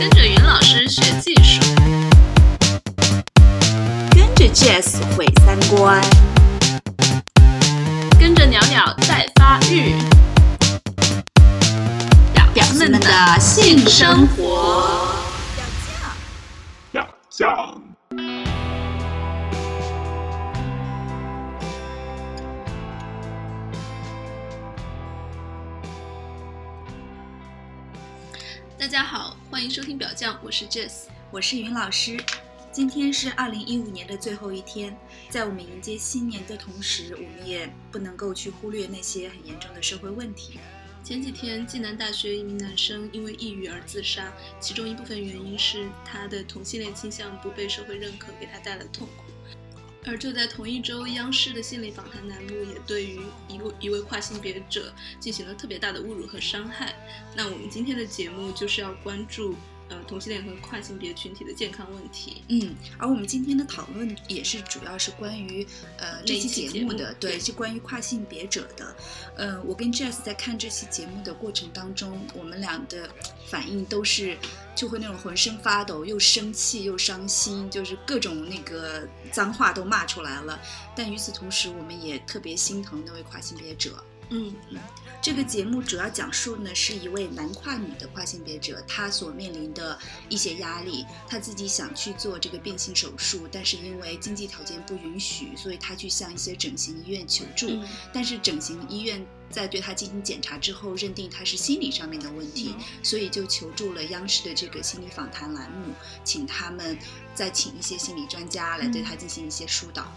跟着云老师学技术，跟着 Jazz 毁三观，跟着鸟鸟在发育，表们的性生活。要酱。大家好，欢迎收听表酱，我是 Jess。我是云老师，今天是二零一五年的最后一天，在我们迎接新年的同时，我们也不能够去忽略那些很严重的社会问题。前几天，暨南大学一名男生因为抑郁而自杀，其中一部分原因是他的同性恋倾向不被社会认可，给他带来痛苦。而就在同一周，央视的心理访谈栏目也对于一位一位跨性别者进行了特别大的侮辱和伤害。那我们今天的节目就是要关注呃同性恋和跨性别群体的健康问题。嗯，而我们今天的讨论也是主要是关于呃这期期节目的，对，对是关于跨性别者的。呃，我跟 Jess 在看这期节目的过程当中，我们俩的反应都是就会那种浑身发抖，又生气又伤心，就是各种那个脏话都骂出来了。但与此同时，我们也特别心疼那位跨性别者。嗯这个节目主要讲述呢是一位男跨女的跨性别者，他所面临的一些压力。他自己想去做这个变性手术，但是因为经济条件不允许，所以他去向一些整形医院求助。嗯但是整形医院在对他进行检查之后，认定他是心理上面的问题，所以就求助了央视的这个心理访谈栏目，请他们再请一些心理专家来对他进行一些疏导。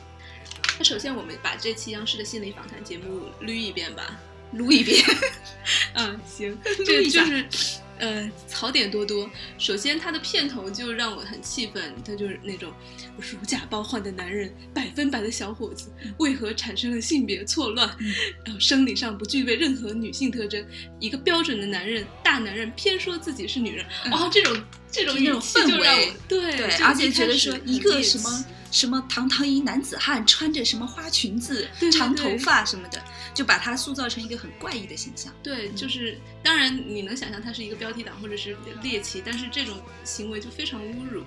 那首先我们把这期央视的心理访谈节目捋一遍吧。撸一遍，嗯，行，录 这就是，呃，槽点多多。首先，它的片头就让我很气愤，他就是那种如假包换的男人，百分百的小伙子，为何产生了性别错乱？嗯。然后生理上不具备任何女性特征，一个标准的男人，大男人偏说自己是女人，嗯。哦，这种这种语气就让我对对，而且觉得说一个什么奇什么堂堂一男子汉，穿着什么花裙子、对对长头发什么的，就把他塑造成一个很怪异的形象。对，嗯。就是当然你能想象他是一个标题党或者是猎奇，但是这种行为就非常侮辱。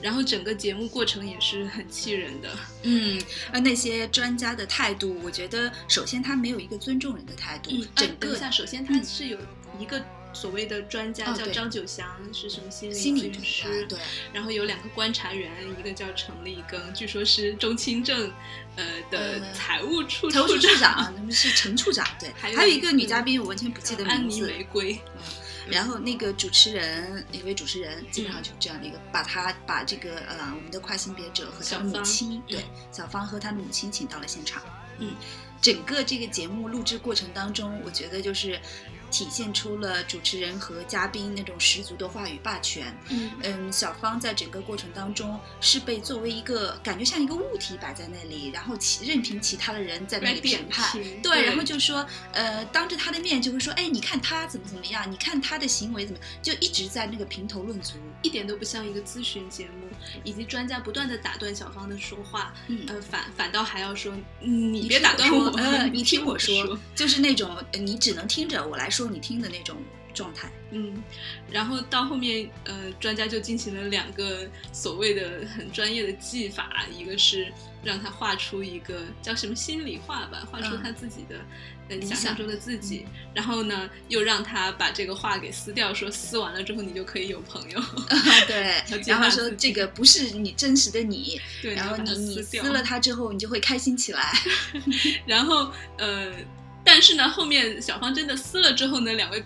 然后整个节目过程也是很气人的，嗯，而那些专家的态度，我觉得首先他没有一个尊重人的态度，整个呃等一下，首先他是有一个所谓的专家叫张九祥，是什么心理心理专师家，，对，然后有两个观察员，一个叫陈立庚，据说是中清正呃的呃财务处财务处长。处长，那么是陈处长，对，还有还有一一个个女嘉宾，我完全不记得安妮名字。玫瑰，然后那个主持人，一位主持人，基本上就这样的一个，把他把这个呃我们的跨性别者和他的母小芳。亲，对嗯小芳和他的母亲请到了现场。嗯，整个这个节目录制过程当中，我觉得就是体现出了主持人和嘉宾那种十足的话语霸权。嗯嗯，小芳在整个过程当中是被作为一个感觉像一个物体摆在那里，然后其任凭其他的人在那里评判。评，对，然后就说，呃，当着他的面就会说，哎，你看他怎么怎么样，你看他的行为怎么，就一直在那个评头论足。一点都不像一个咨询节目，以及专家不断的打断小芳的说话，嗯呃，反反倒还要说，嗯你别打断我，呃，你你听我说说，就是那种呃你只能听着我来说你听的那种状态。嗯，然后到后面，呃，专家就进行了两个所谓的很专业的技法，一个是让他画出一个叫什么心里画吧，画出嗯。他自己的、呃理想想象中的自己，然后呢，又让他把这个画给撕掉，说撕完了之后你就可以有朋友 对然后说这个不是你真实的你，对，然后你你撕掉。撕了它之后，你就会开心起来。然后呃，但是呢，后面小芳真的撕了之后呢，两位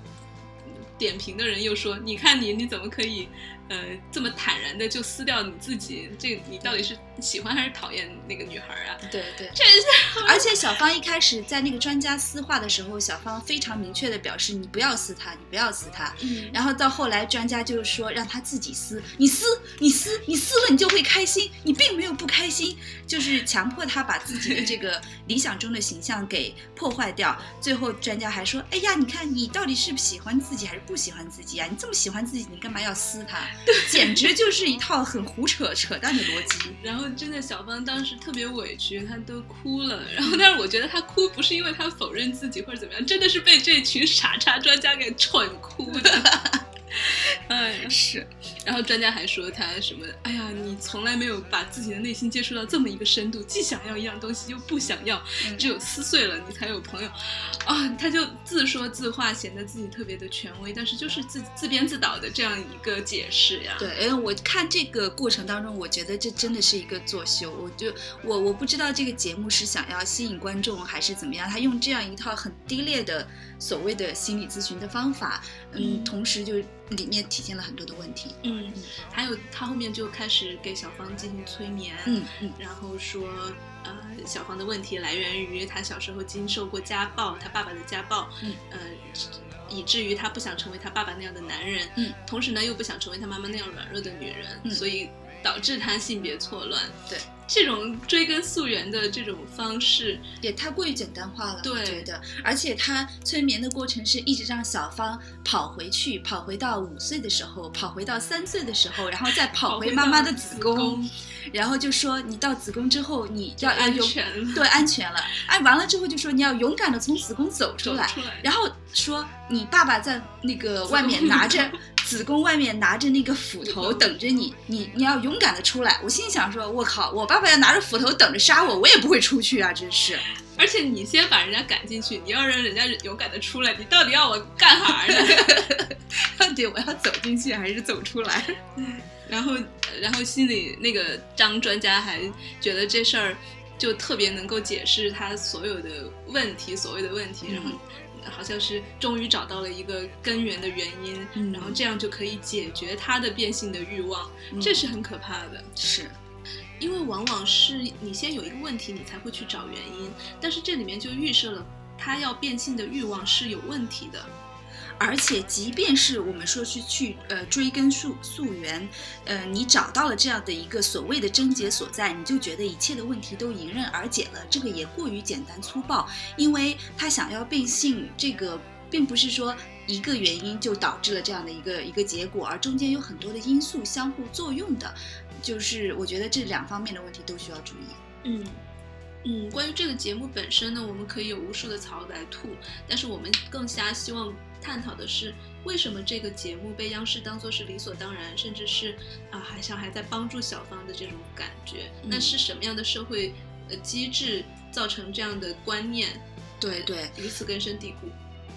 点评的人又说：“你看你你怎么可以呃这么坦然的就撕掉你自己？这你到底是喜欢还是讨厌那个女孩啊？”对对。这是而且小芳一开始在那个专家撕画的时候，小芳非常明确的表示你不要撕它，你不要撕它。嗯，然后到后来，专家就是说让他自己撕，你撕，你撕，你撕了你就会开心，你并没有不开心，就是强迫他把自己的这个 理想中的形象给破坏掉。最后专家还说，哎呀，你看你到底是喜欢自己还是不喜欢自己啊？你这么喜欢自己，你干嘛要撕它？简直 就是一套很胡扯扯淡的逻辑。然后真的小芳当时特别委屈，她都哭了。然后，但是我觉得她哭不是因为她否认自己或者怎么样，真的是被这群傻叉专家给蠢哭的。哎，是，然后专家还说他什么？哎呀，你从来没有把自己的内心接触到这么一个深度，既想要一样东西又不想要，嗯只有撕碎了你才有朋友。啊，他就自说自话，显得自己特别的权威，但是就是自自编自导的这样一个解释呀。对，哎，我看这个过程当中，我觉得这真的是一个作秀。我就我我不知道这个节目是想要吸引观众还是怎么样，他用这样一套很低劣的所谓的心理咨询的方法，嗯，嗯。同时就里面体现了很多的问题。嗯，还有他后面就开始给小芳进行催眠，嗯嗯。然后说，呃，小芳的问题来源于她小时候经受过家暴，她爸爸的家暴，嗯，呃，以至于她不想成为她爸爸那样的男人，嗯，同时呢又不想成为她妈妈那样软弱的女人，嗯。所以导致她性别错乱。对，这种追根溯源的这种方式，也太过于简单化了，我对觉得。而且他催眠的过程是一直让小芳跑回去，跑回到五岁的时候，跑回到三岁的时候，然后再跑回妈妈的子宫，然后就说你到子宫之后，你要要安全了，对安全了。哎，完了之后就说你要勇敢的从子宫走出来，走出来，然后说你爸爸在那个外面拿着子宫外面拿着那个斧头 等着你，你你要勇敢的出来。我心想说，我靠，我爸爸要拿着斧头等着杀我，我也不会出去啊，真是。而且你先把人家赶进去，你要让人家勇敢的出来，你到底要我干啥呢？到底我要走进去还是走出来？然后，然后心里那个张专家还觉得这事儿就特别能够解释他所有的问题，所谓的问题，嗯然后好像是终于找到了一个根源的原因，嗯然后这样就可以解决他的变性的欲望，这是很可怕的。是，因为往往是你先有一个问题，你才会去找原因，但是这里面就预设了他要变性的欲望是有问题的。而且即便是我们说是去呃追根溯溯源，呃，你找到了这样的一个所谓的症结所在，你就觉得一切的问题都迎刃而解了，这个也过于简单粗暴，因为他想要变性，这个并不是说一个原因就导致了这样的一个一个结果，而中间有很多的因素相互作用的，就是我觉得这两方面的问题都需要注意。嗯。嗯，关于这个节目本身呢，我们可以有无数的槽来吐，但是我们更加希望探讨的是，为什么这个节目被央视当做是理所当然，甚至是啊，好像还在帮助小芳的这种感觉？嗯那是什么样的社会呃机制造成这样的观念对对，如此根深蒂固？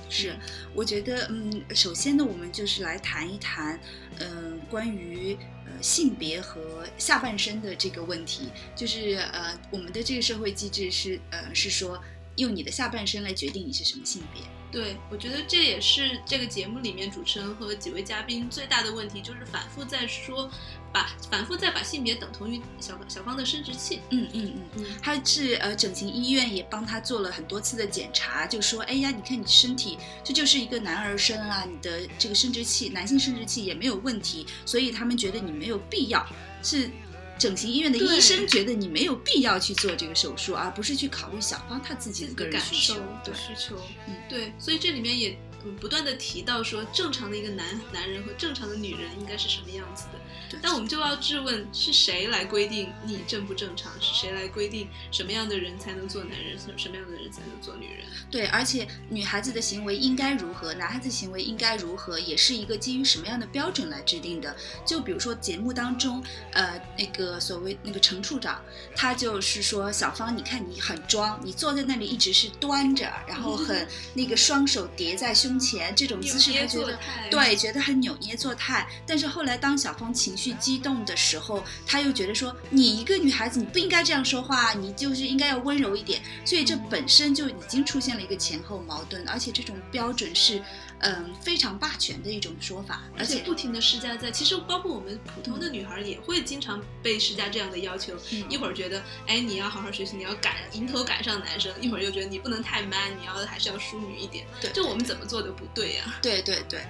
是，我觉得，嗯，首先呢，我们就是来谈一谈，嗯、关于呃性别和下半身的这个问题，就是呃，我们的这个社会机制是，呃，是说用你的下半身来决定你是什么性别。对，我觉得这也是这个节目里面主持人和几位嘉宾最大的问题，就是反复在说，把反复在把性别等同于小小芳的生殖器。嗯嗯嗯。嗯他是呃，整形医院也帮他做了很多次的检查，就说，哎呀，你看你身体这就是一个男儿身啊，你的这个生殖器，男性生殖器也没有问题，所以他们觉得你没有必要，是整形医院的医生觉得你没有必要去做这个手术，而不是去考虑小芳她自己的个人感需求受。对，需求，嗯。对，所以这里面也嗯不断的提到说，正常的一个男男人和正常的女人应该是什么样子的。对但我们就要质问，是谁来规定你正不正常？是谁来规定什么样的人才能做男人，什什么样的人才能做女人？对，而且女孩子的行为应该如何，男孩子行为应该如何，也是一个基于什么样的标准来制定的。就比如说节目当中，呃，那个所谓那个程处长，他就是说小芳，你看你很装，你坐在那里一直是端着，然后很 那个双手叠在胸前，这种姿势他觉得。对，觉得很扭捏作态，但是后来当小芳情绪激动的时候，他又觉得说，你一个女孩子，你不应该这样说话，你就是应该要温柔一点。所以这本身就已经出现了一个前后矛盾，而且这种标准是，嗯，非常霸权的一种说法，而且不停的施加在，其实包括我们普通的女孩也会经常被施加这样的要求，嗯。一会儿觉得，哎，你要好好学习，你要赶迎头赶上男生，一会儿又觉得你不能太 man，你要还是要淑女一点，对。就我们怎么做的不对呀、对对对。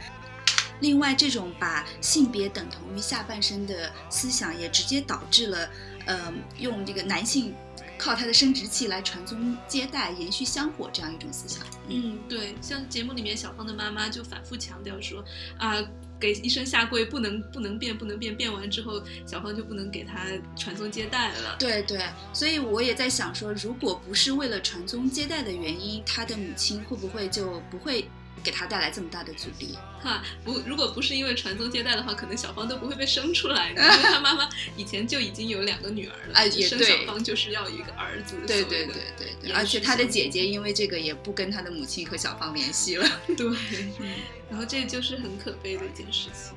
另外，这种把性别等同于下半身的思想，也直接导致了，呃，用这个男性靠他的生殖器来传宗接代、延续香火这样一种思想。嗯，对，像节目里面小芳的妈妈就反复强调说，啊，给医生下跪不能不能变不能变，变完之后小芳就不能给他传宗接代了。对对，所以我也在想说，如果不是为了传宗接代的原因，他的母亲会不会就不会给他带来这么大的阻力。哈，不，如果不是因为传宗接代的话，可能小芳都不会被生出来的，因 为她妈妈以前就已经有两个女儿了，哎也生小芳就是要一个儿子。对对对对对，延而且他的姐姐因为这个也不跟他的母亲和小芳联系了。对，然后这就是很可悲的一件事情。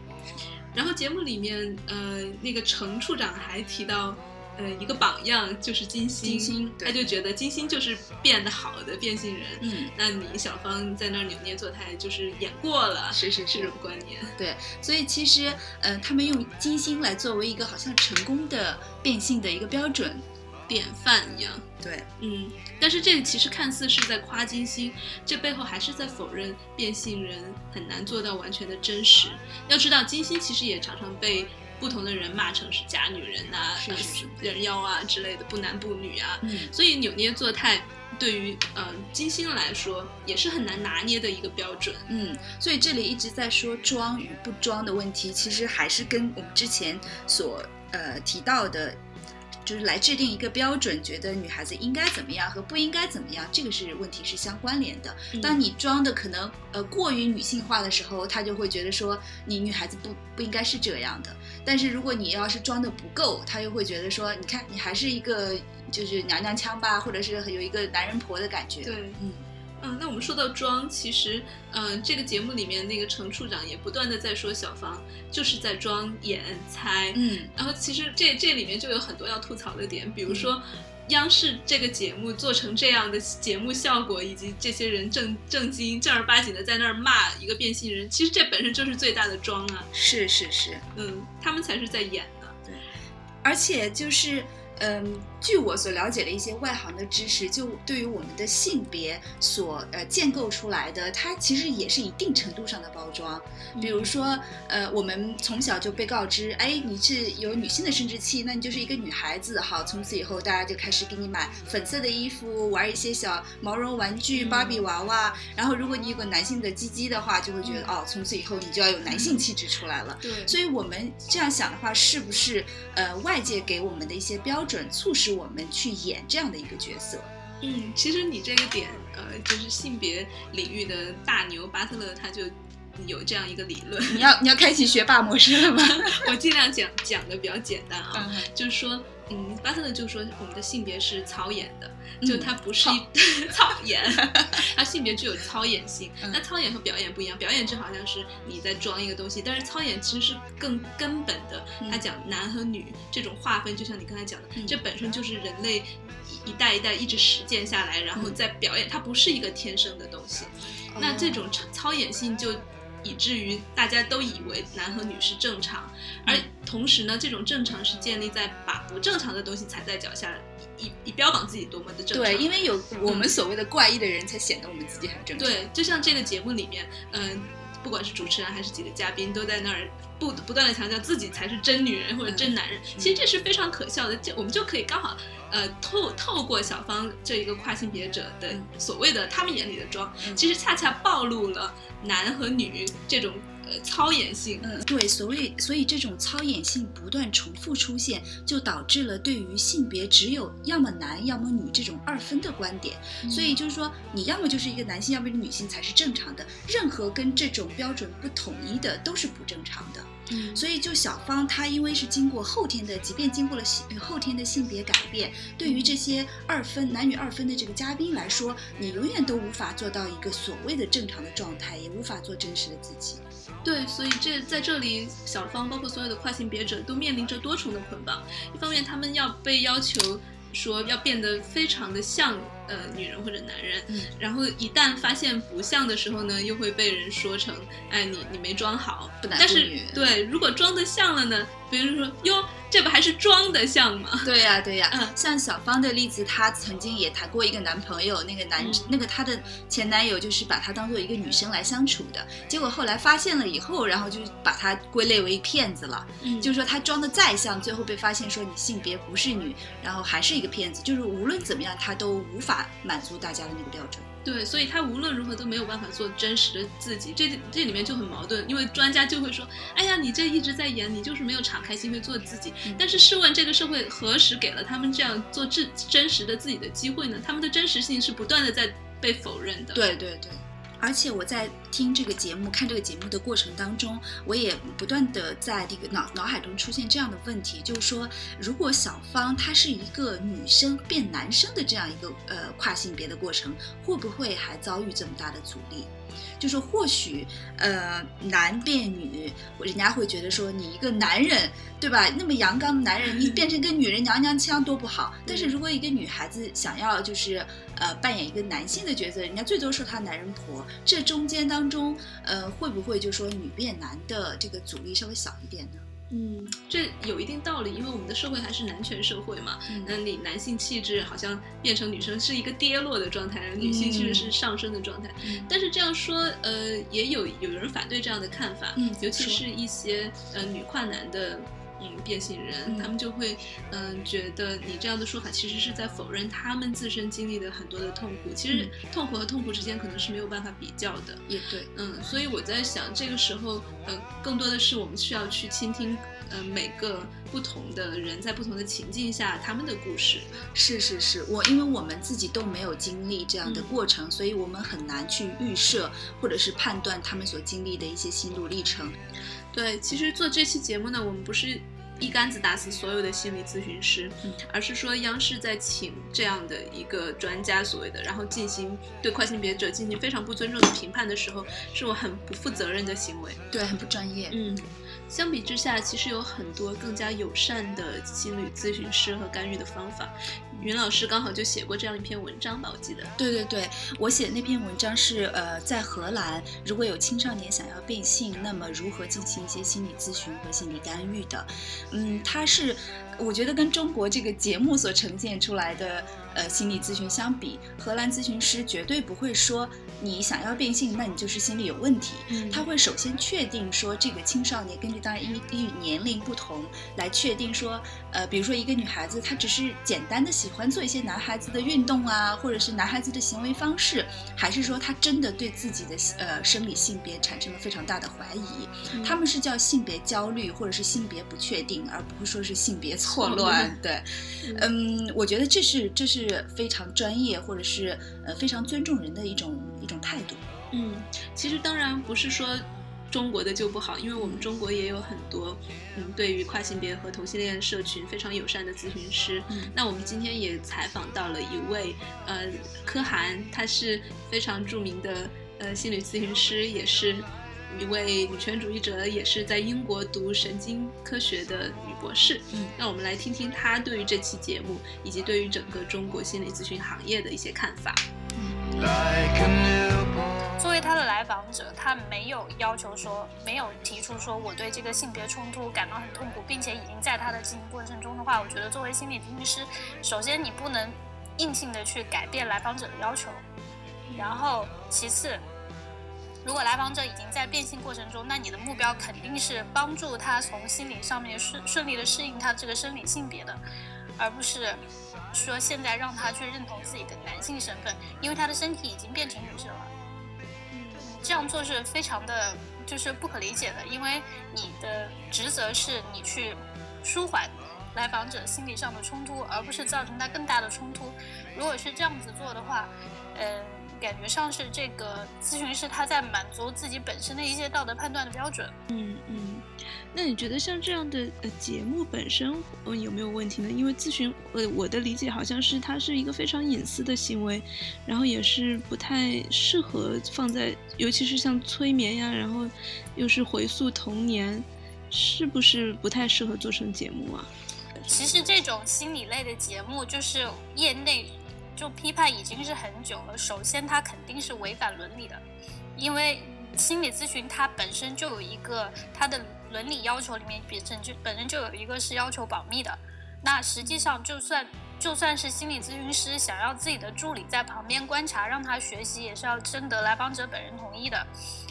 然后节目里面，呃，那个程处长还提到，呃，一个榜样就是金星，金星他就觉得金星就是变得好的变性人。嗯，那你小芳在那儿扭捏作态，就是演过了，是是是这种，观念。对，所以其实，呃，他们用金星来作为一个好像成功的变性的一个标准。典范一样，对，嗯，但是这其实看似是在夸金星，这背后还是在否认变性人很难做到完全的真实。要知道，金星其实也常常被不同的人骂成是假女人呐、啊是是是人妖啊之类的，不男不女啊。嗯，所以扭捏作态对于呃金星来说也是很难拿捏的一个标准。嗯，所以这里一直在说装与不装的问题，其实还是跟我们之前所呃提到的，就是来制定一个标准，觉得女孩子应该怎么样和不应该怎么样，这个是问题是相关联的。嗯当你装的可能呃过于女性化的时候，他就会觉得说你女孩子不不应该是这样的。但是如果你要是装的不够，他又会觉得说，你看你还是一个就是娘娘腔吧，或者是有一个男人婆的感觉。对，嗯。嗯，那我们说到装，其实，嗯、这个节目里面那个程处长也不断的在说小芳就是在装演猜，嗯然后其实这这里面就有很多要吐槽的点，比如说。央视这个节目做成这样的节目效果，以及这些人正正经正儿八经的在那儿骂一个变性人，其实这本身就是最大的装啊！是是是，嗯，他们才是在演呢。而且就是，嗯，据我所了解的一些外行的知识，就对于我们的性别所呃建构出来的，它其实也是一定程度上的包装。比如说，呃，我们从小就被告知，哎，你是有女性的生殖器，那你就是一个女孩子。好，从此以后大家就开始给你买粉色的衣服，玩一些小毛绒玩具、嗯芭比娃娃。然后，如果你有个男性的鸡鸡的话，就会觉得，嗯哦，从此以后你就要有男性气质出来了。对，所以我们这样想的话，是不是呃外界给我们的一些标准，促使我们去演这样的一个角色？嗯，其实你这个点，呃，就是性别领域的大牛巴特勒他就有这样一个理论，你要你要开启学霸模式了吗？我尽量讲讲的比较简单啊，嗯就是说，嗯，巴特勒就说我们的性别是操演的，嗯就它不是一操演，它性别具有操演性。嗯那操演和表演不一样，表演就好像是你在装一个东西，但是操演其实是更根本的。他讲男和女这种划分，就像你刚才讲的，嗯这本身就是人类一一代一代一直实践下来，然后嗯再表演，它不是一个天生的东西。那这种操操演性就以至于大家都以为男和女是正常，而嗯同时呢，这种正常是建立在把不正常的东西踩在脚下，以以标榜自己多么的正常。对，因为有我们所谓的怪异的人，才显得我们自己很正常。对，就像这个节目里面，嗯、不管是主持人还是几个嘉宾，都在那儿不不断的强调自己才是真女人或者真男人。其实这是非常可笑的，就我们就可以刚好呃透透过小芳这一个跨性别者的嗯所谓的他们眼里的装，嗯其实恰恰暴露了男和女这种呃操演性。嗯，对，所谓所以这种操演性不断重复出现，就导致了对于性别只有要么男要么女这种二分的观点。所以就是说，你要么就是一个男性，要么是女性才是正常的，任何跟这种标准不统一的都是不正常的。嗯所以就小芳她因为是经过后天的，即便经过了性呃后天的性别改变，对于这些二分男女二分的这个嘉宾来说，你永远都无法做到一个所谓的正常的状态，也无法做真实的自己。对，所以这在这里，小芳包括所有的跨性别者都面临着多重的捆绑。一方面，他们要被要求说要变得非常的像呃女人或者男人，嗯然后一旦发现不像的时候呢，又会被人说成，哎，你你没装好。不男但是对，如果装的像了呢，别人说哟，这不还是装的像吗？对呀、对呀、嗯像小芳的例子，她曾经也谈过一个男朋友，那个男、嗯那个她的前男友就是把她当做一个女生来相处的，结果后来发现了以后，然后就把她归类为骗子了。嗯就是说她装的再像，最后被发现说你性别不是女，然后还是一个骗子，就是无论怎么样，她都无法满足大家的那个标准。对，所以他无论如何都没有办法做真实的自己，这这里面就很矛盾，因为专家就会说，哎呀，你这一直在演，你就是没有敞开心扉做自己。嗯但是试问，这个社会何时给了他们这样做真真实的自己的机会呢？他们的真实性是不断的在被否认的。，对对对，而且我在听这个节目、看这个节目的过程当中，我也不断的在这个脑脑海中出现这样的问题，就是说，如果小芳她是一个女生变男生的这样一个呃跨性别的过程，会不会还遭遇这么大的阻力？就是或许，呃，男变女，人家会觉得说你一个男人，对吧？那么阳刚的男人，你 变成个女人娘娘腔多不好。但是如果一个女孩子想要就是呃扮演一个男性的角色，人家最多说她男人婆。这中间当中，呃，会不会就说女变男的这个阻力稍微小一点呢？嗯，这有一定道理，因为我们的社会还是男权社会嘛。那你男性气质好像变成女生是一个跌落的状态，女性气质是上升的状态。但是这样说，呃，也有有人反对这样的看法，尤其是一些呃女跨男的。嗯，变性人他们就会，嗯，觉得你这样的说法其实是在否认他们自身经历的很多的痛苦。其实痛苦和痛苦之间可能是没有办法比较的。也对，嗯，所以我在想，这个时候，呃，更多的是我们需要去倾听，呃，每个不同的人在不同的情境下他们的故事。是是是，我因为我们自己都没有经历这样的过程，所以我们很难去预设或者是判断他们所经历的一些心路历程。对，其实做这期节目呢，我们不是一竿子打死所有的心理咨询师，而是说央视在请这样的一个专家所谓的，然后进行对跨性别者进行非常不尊重的评判的时候，是我很不负责任的行为，对，很不专业。嗯，相比之下，其实有很多更加友善的心理咨询师和干预的方法。云老师刚好就写过这样一篇文章吧，我记得。对对对，我写的那篇文章是呃，在荷兰，如果有青少年想要变性，那么如何进行一些心理咨询和心理干预的？嗯，它是。我觉得跟中国这个节目所呈现出来的呃心理咨询相比，荷兰咨询师绝对不会说你想要变性，那你就是心理有问题。他会首先确定说这个青少年根据当然依依年龄不同来确定说，呃，比如说一个女孩子她只是简单的喜欢做一些男孩子的运动啊，或者是男孩子的行为方式，还是说她真的对自己的呃生理性别产生了非常大的怀疑？他们是叫性别焦虑或者是性别不确定，而不会说是性别。错乱，对，嗯，我觉得这是这是非常专业或者是呃非常尊重人的一种一种态度。嗯，其实当然不是说中国的就不好，因为我们中国也有很多嗯对于跨性别和同性恋社群非常友善的咨询师。那我们今天也采访到了一位呃柯涵，他是非常著名的呃心理咨询师，也是。一位女权主义者，也是在英国读神经科学的女博士。嗯，那我们来听听他对于这期节目以及对于整个中国心理咨询行业的一些看法。作为他的来访者，他没有要求说，没有提出说我对这个性别冲突感到很痛苦，并且已经在他的进行过程中的话，我觉得作为心理咨询师，首先你不能硬性的去改变来访者的要求，然后其次。如果来访者已经在变性过程中，那你的目标肯定是帮助他从心理上面顺顺利的适应他这个生理性别的，而不是说现在让他去认同自己的男性身份，因为他的身体已经变成女生了。嗯，这样做是非常的，就是不可理解的，因为你的职责是你去舒缓来访者心理上的冲突，而不是造成他更大的冲突。如果是这样子做的话，嗯。感觉上是这个咨询师他在满足自己本身的一些道德判断的标准。嗯嗯，那你觉得像这样的呃节目本身嗯有没有问题呢？因为咨询呃我的理解好像是它是一个非常隐私的行为，然后也是不太适合放在，尤其是像催眠呀，然后又是回溯童年，是不是不太适合做成节目啊？其实这种心理类的节目就是业内。就批判已经是很久了。首先，它肯定是违反伦理的，因为心理咨询它本身就有一个它的伦理要求里面，本身就本身就有一个是要求保密的。那实际上，就算就算是心理咨询师想要自己的助理在旁边观察，让他学习，也是要征得来访者本人同意的。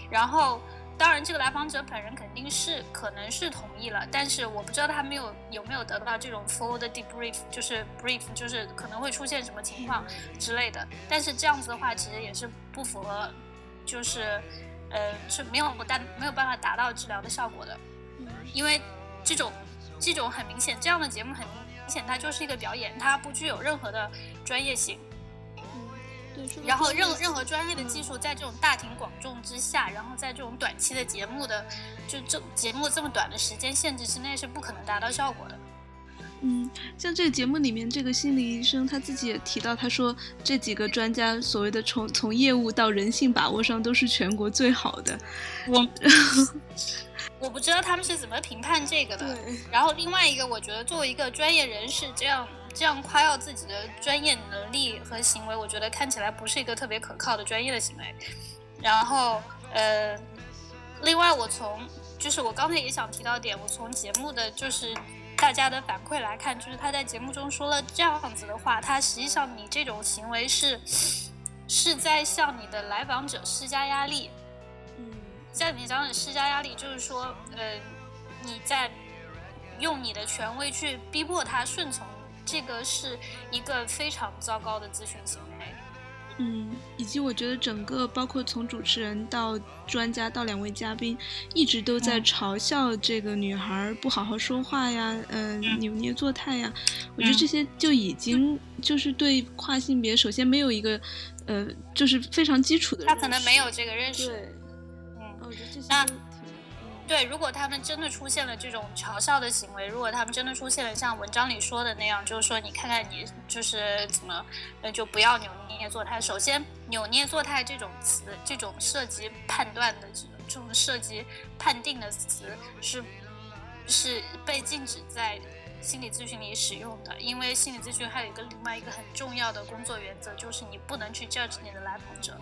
然后。当然，这个来访者本人肯定是可能是同意了，但是我不知道他没有有没有得到这种 full 的 debrief，就是 brief，就是可能会出现什么情况之类的。但是这样子的话，其实也是不符合，就是呃是没有达没有办法达到治疗的效果的，因为这种这种很明显，这样的节目很明显它就是一个表演，它不具有任何的专业性。然后任任何专业的技术在这种大庭广众之下，然后在这种短期的节目的就这节目这么短的时间限制之内是不可能达到效果的。嗯，像这个节目里面，这个心理医生他自己也提到，他说这几个专家所谓的从从业务到人性把握上都是全国最好的。我 我不知道他们是怎么评判这个的。然后另外一个，我觉得作为一个专业人士，这样这样夸耀自己的专业能力和行为，我觉得看起来不是一个特别可靠的专业的行为。然后呃，另外我从就是我刚才也想提到点，我从节目的就是大家的反馈来看，就是他在节目中说了这样子的话，他实际上你这种行为是是在向你的来访者施加压力。嗯在你讲的施加压力，就是说，呃，你在用你的权威去逼迫他顺从，这个是一个非常糟糕的咨询行为。嗯，以及我觉得整个包括从主持人到专家到两位嘉宾，一直都在嗯嘲笑这个女孩儿不好好说话呀，嗯、嗯扭捏作态呀。我觉得嗯这些就已经就是对跨性别，首先没有一个，呃，就是非常基础的认识。他可能没有这个认识。对，嗯，我觉得这些对，如果他们真的出现了这种嘲笑的行为，如果他们真的出现了像文章里说的那样，就是说你看看你就是怎么，呃，就不要扭捏作态。首先，扭捏作态这种词，这种涉及判断的这种这种涉及判定的词是是被禁止在心理咨询里使用的，因为心理咨询还有一个另外一个很重要的工作原则，就是你不能去 judge 你的来访者，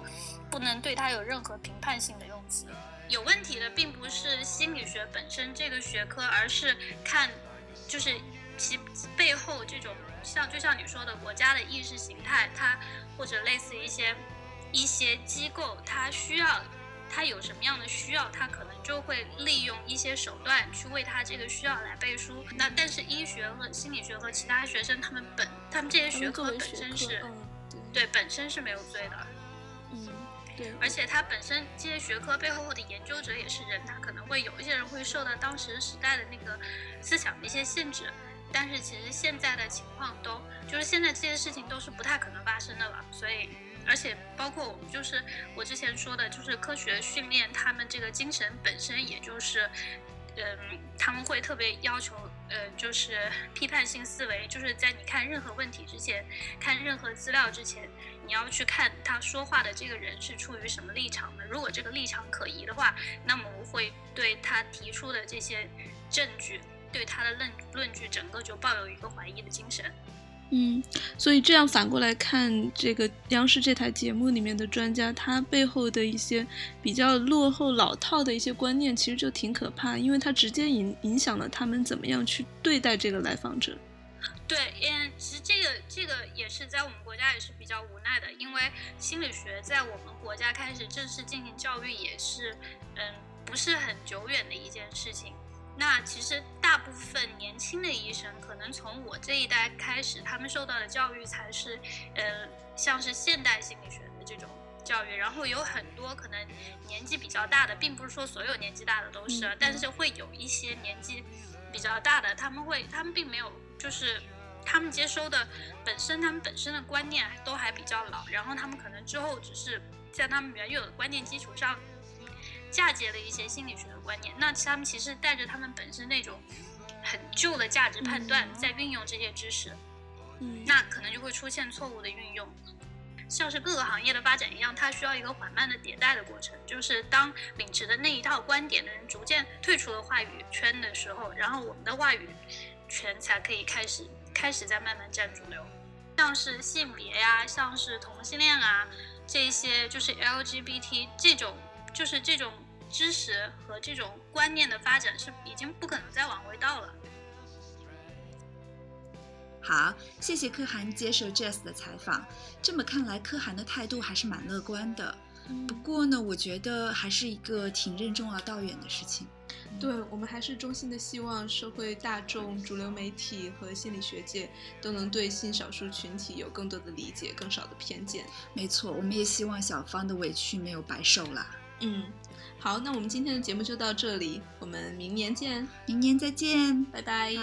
不能对他有任何评判性的用词。有问题的并不是心理学本身这个学科，而是看就是其背后这种像就像你说的国家的意识形态，它或者类似一些一些机构，它需要它有什么样的需要，它可能就会利用一些手段去为它这个需要来背书。那但是医学和心理学和其他学生他们本他们这些学科为学科本身是嗯，对本身是没有罪的。对，而且它本身这些学科背后的研究者也是人，他可能会有一些人会受到当时时代的那个思想的一些限制，但是其实现在的情况都就是现在这些事情都是不太可能发生的了，所以而且包括我们就是我之前说的，就是科学训练他们这个精神本身，也就是。嗯，他们会特别要求，呃，就是批判性思维，就是在你看任何问题之前，看任何资料之前，你要去看他说话的这个人是出于什么立场的。如果这个立场可疑的话，那么我会对他提出的这些证据，对他的论论据整个就抱有一个怀疑的精神。嗯，所以这样反过来看，这个央视这台节目里面的专家，他背后的一些比较落后、老套的一些观念，其实就挺可怕，因为他直接影影响了他们怎么样去对待这个来访者。对，嗯，其实这个这个也是在我们国家也是比较无奈的，因为心理学在我们国家开始正式进行教育也是，嗯，不是很久远的一件事情。那其实大部分年轻的医生，可能从我这一代开始，他们受到的教育才是，呃，像是现代心理学的这种教育。然后有很多可能年纪比较大的，并不是说所有年纪大的都是但是会有一些年纪比较大的，他们会，他们并没有就是。他们接收的本身，他们本身的观念都还比较老，然后他们可能之后只是在他们原有的观念基础上嫁接了一些心理学的观念。那他们其实带着他们本身那种很旧的价值判断，在运用这些知识，嗯，那可能就会出现错误的运用。像是各个行业的发展一样，它需要一个缓慢的迭代的过程。就是当秉持的那一套观点的人逐渐退出了话语圈的时候，然后我们的话语权才可以开始开始在慢慢占主流。像是性别呀，像是同性恋啊，这些就是 LGBT 这种，就是这种知识和这种观念的发展是已经不可能再往回倒了。好，谢谢柯涵接受 Jess 的采访。这么看来，柯涵的态度还是蛮乐观的。嗯不过呢，我觉得还是一个挺任重而道远的事情。对我们还是衷心的希望社会大众、主流媒体和心理学界都能对性少数群体有更多的理解，更少的偏见。没错，我们也希望小芳的委屈没有白受啦。嗯，好，那我们今天的节目就到这里，我们明年见，明年再见，拜拜。